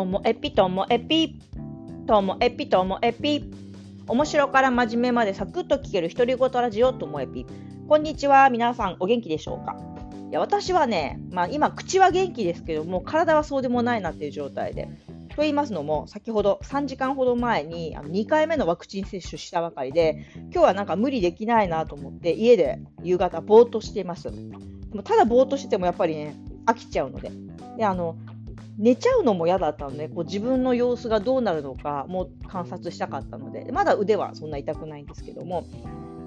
ともエピともエピともエピともエピ。面白から真面目までサクッと聞ける独り言ラジオともエピ。こんにちは皆さんお元気でしょうか？いや私はね、まあ、今口は元気ですけども体はそうでもないなっていう状態で。と言いますのも先ほど3時間ほど前にあの2回目のワクチン接種したばかりで今日はなんか無理できないなと思って家で夕方ぼーっとしています。でもただぼーっとしててもやっぱりね飽きちゃうので。であの寝ちゃうのも嫌だったので、こう自分の様子がどうなるのかも観察したかったので、まだ腕はそんな痛くないんですけども、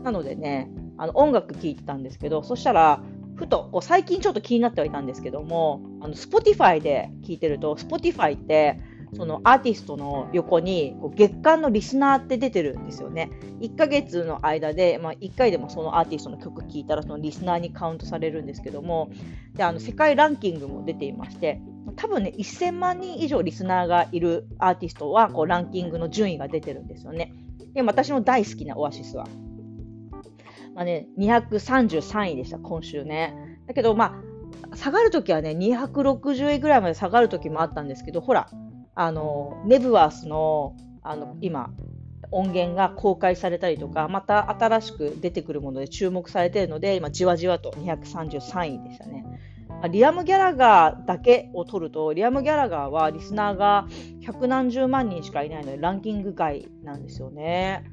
なのでね、あの音楽聴いてたんですけど、そしたら、ふとこう最近ちょっと気になってはいたんですけども、あの Spotify で聴いてると、Spotify ってそのアーティストの横にこう月間のリスナーって出てるんですよね。1ヶ月の間で、まあ、1回でもそのアーティストの曲聴いたらそのリスナーにカウントされるんですけどもであの世界ランキングも出ていまして多分ね、1000万人以上リスナーがいるアーティストはこうランキングの順位が出てるんですよね。で私の大好きなオアシスは。まあね、233位でした、今週ね。だけど、まあ、下がるときはね、260位ぐらいまで下がるときもあったんですけど、ほら、あの、ネブワースの、あの、今、音源が公開されたりとか、また新しく出てくるもので注目されているので、今、じわじわと233位でしたね。リアム・ギャラガーだけを取ると、リアム・ギャラガーはリスナーが百何十万人しかいないので、ランキング外なんですよね。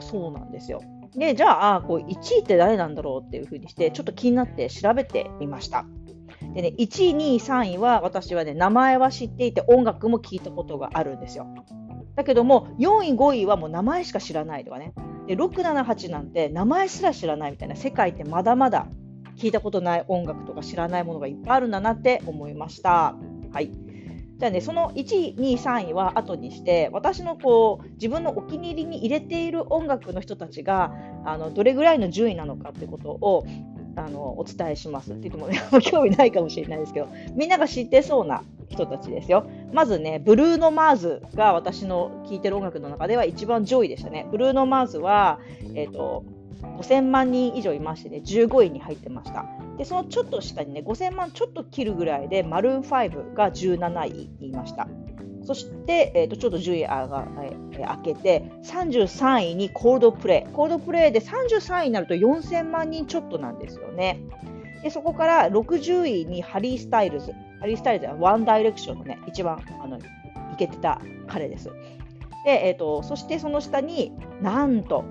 そうなんですよ。で、じゃあ、こう1位って誰なんだろうっていうふうにして、ちょっと気になって調べてみました。でね、1位、2位、3位は私はね、名前は知っていて、音楽も聞いたことがあるんですよ。だけども、4位、5位はもう名前しか知らないとかね。で、6、7、8なんて名前すら知らないみたいな世界ってまだまだ聞いたことない音楽とか知らないものがいっぱいあるんだなって思いました。はい。じゃあね、その1位、2位、3位は後にして、私のこう自分のお気に入りに入れている音楽の人たちがあのどれぐらいの順位なのかってことをあのお伝えしますって言っても、ね、興味ないかもしれないですけど、みんなが知ってそうな人たちですよ。まずね、ブルーノ・マーズが私の聴いてる音楽の中では一番上位でしたね。ブルーノ・マーズは、えっ、ー、と、5000万人以上いましてね、15位に入ってました。で、そのちょっと下にね、5000万ちょっと切るぐらいで、マルーン5が17位にいました。そして、えー、とちょっと順位あが、えー、開けて、33位にコールドプレイ。コールドプレイで33位になると4000万人ちょっとなんですよね。でそこから60位にハリー・スタイルズ。ハリー・スタイルズはワンダイレクションのね、一番あのいけてた彼です。で、えーとそしてその下になんと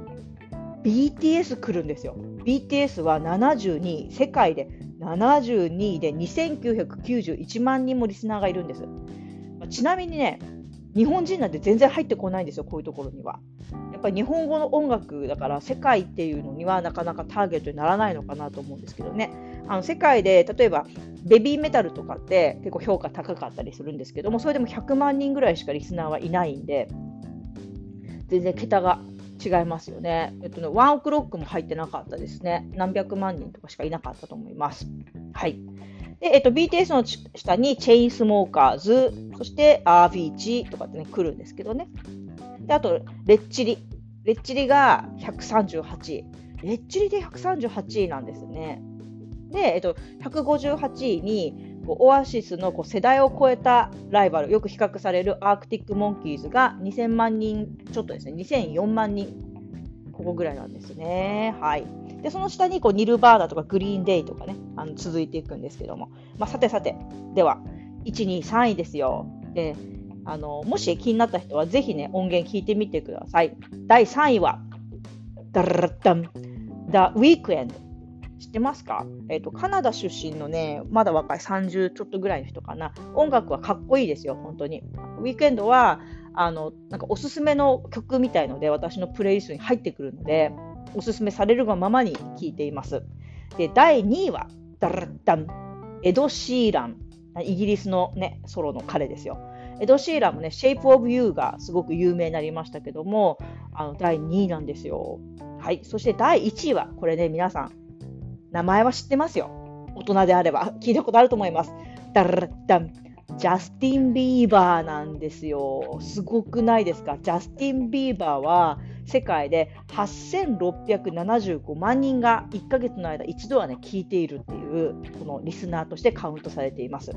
BTS 来るんですよ。BTS は72位、世界で72位で2991万人もリスナーがいるんです。ちなみにね、日本人なんて全然入ってこないんですよ、こういうところには。やっぱり日本語の音楽だから世界っていうのにはなかなかターゲットにならないのかなと思うんですけどね。あの世界で例えばベビーメタルとかって結構評価高かったりするんですけどもそれでも100万人ぐらいしかリスナーはいないんで全然桁が違いますよね。えっとね、ワンオクロックも入ってなかったですね。何百万人とかしかいなかったと思います。はい。で、えっと、BTS の下にチェインスモーカーズ、そしてアービーチとかってね、来るんですけどね。で、あと、レッチリ。レッチリが138位。レッチリで138位なんですね。で、えっと、158位に、オアシスのこう世代を超えたライバル、よく比較されるアークティック・モンキーズが2000万人ちょっとですね、2004万人、ここぐらいなんですね。はい。で、その下にこうニルバーナとかグリーンデイとかね、あの続いていくんですけども、まあ、さてさて、では、1、2、3位ですよ。であのもし気になった人はぜひね、音源聞いてみてください。第3位は、ダラダン、The Weekend 知ってますか、えーと、カナダ出身のね、まだ若い30ちょっとぐらいの人かな、音楽はかっこいいですよ、本当に。ウィークエンドはあのなんかおすすめの曲みたいので、私のプレイリストに入ってくるので、おすすめされるがままに聴いています。で、第2位は、ダラッダン、エド・シーラン、イギリスの、ね、ソロの彼ですよ。エド・シーランもね、Shape of You がすごく有名になりましたけども、あの第2位なんですよ。はい。そして第1位は、これね、皆さん、名前は知ってますよ。大人であれば。聞いたことあると思います。ダラッダン。ジャスティン・ビーバーなんですよ。すごくないですか？ジャスティン・ビーバーは世界で8675万人が1ヶ月の間一度はね聞いているっていうこのリスナーとしてカウントされています。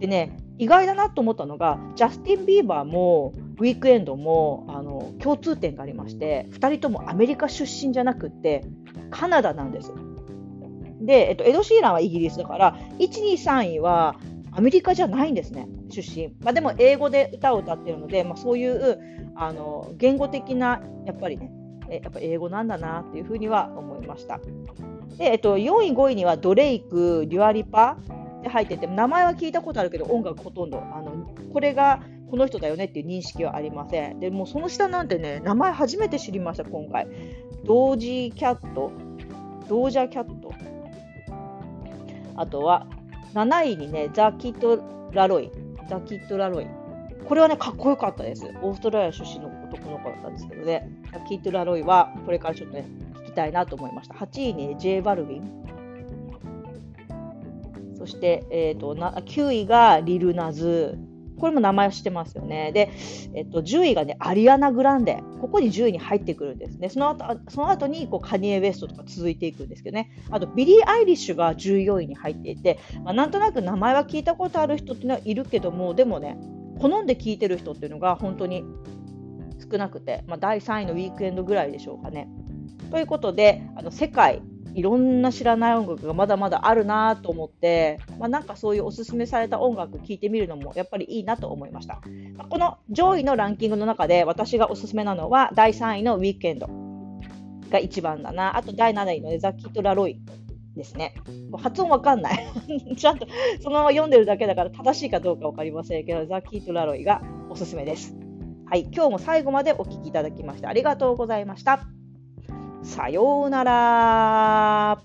でね、意外だなと思ったのが、ジャスティン・ビーバーもウィークエンドもあの共通点がありまして、2人ともアメリカ出身じゃなくって、カナダなんです。で、えっと、エド・シーランはイギリスだから、1、2、3位はアメリカじゃないんですね、出身。まあ、でも英語で歌を歌ってるので、まあ、そういうあの言語的な、やっぱりね、えやっぱ英語なんだなっていうふうには思いました。で、えっと、4位、5位にはドレイク、デュアリパで入ってて、名前は聞いたことあるけど、音楽ほとんど、あのこれがこの人だよねっていう認識はありません。でもその下なんてね、名前初めて知りました、今回。ドージーキャット、ドージャキャット。あとは、7位にね、ザ・キット・ラロイ。ザ・キット・ラロイ。これはね、かっこよかったです。オーストラリア出身の男の子だったんですけどね、ザ・キット・ラロイは、これからちょっとね、聞きたいなと思いました。8位に、ね、ジェイ・バルウィン。そして、えーと、な9位がリル・ナズ。これも名前を知ってますよね。で、えっと、10位がね、アリアナ・グランデ。ここに10位に入ってくるんですね。その後その後にこうカニエ・ウェストとか続いていくんですけどね。あと、ビリー・アイリッシュが14位に入っていて、まあ、なんとなく名前は聞いたことある人っていうのはいるけども、でもね、好んで聴いてる人っていうのが本当に少なくて、まあ、第3位のウィークエンドぐらいでしょうかね。ということで、あの世界いろんな知らない音楽がまだまだあるなと思って、まあ、なんかそういうおすすめされた音楽聴いてみるのもやっぱりいいなと思いました。まあ、この上位のランキングの中で私がおすすめなのは第3位のウィークエンドが一番だな。あと第7位のザ・キット・ラロイですね。発音わかんない。ちゃんとそのまま読んでるだけだから正しいかどうか分かりませんけど、ザ・キット・ラロイがおすすめです。はい、今日も最後までお聴きいただきましてありがとうございました。さようなら。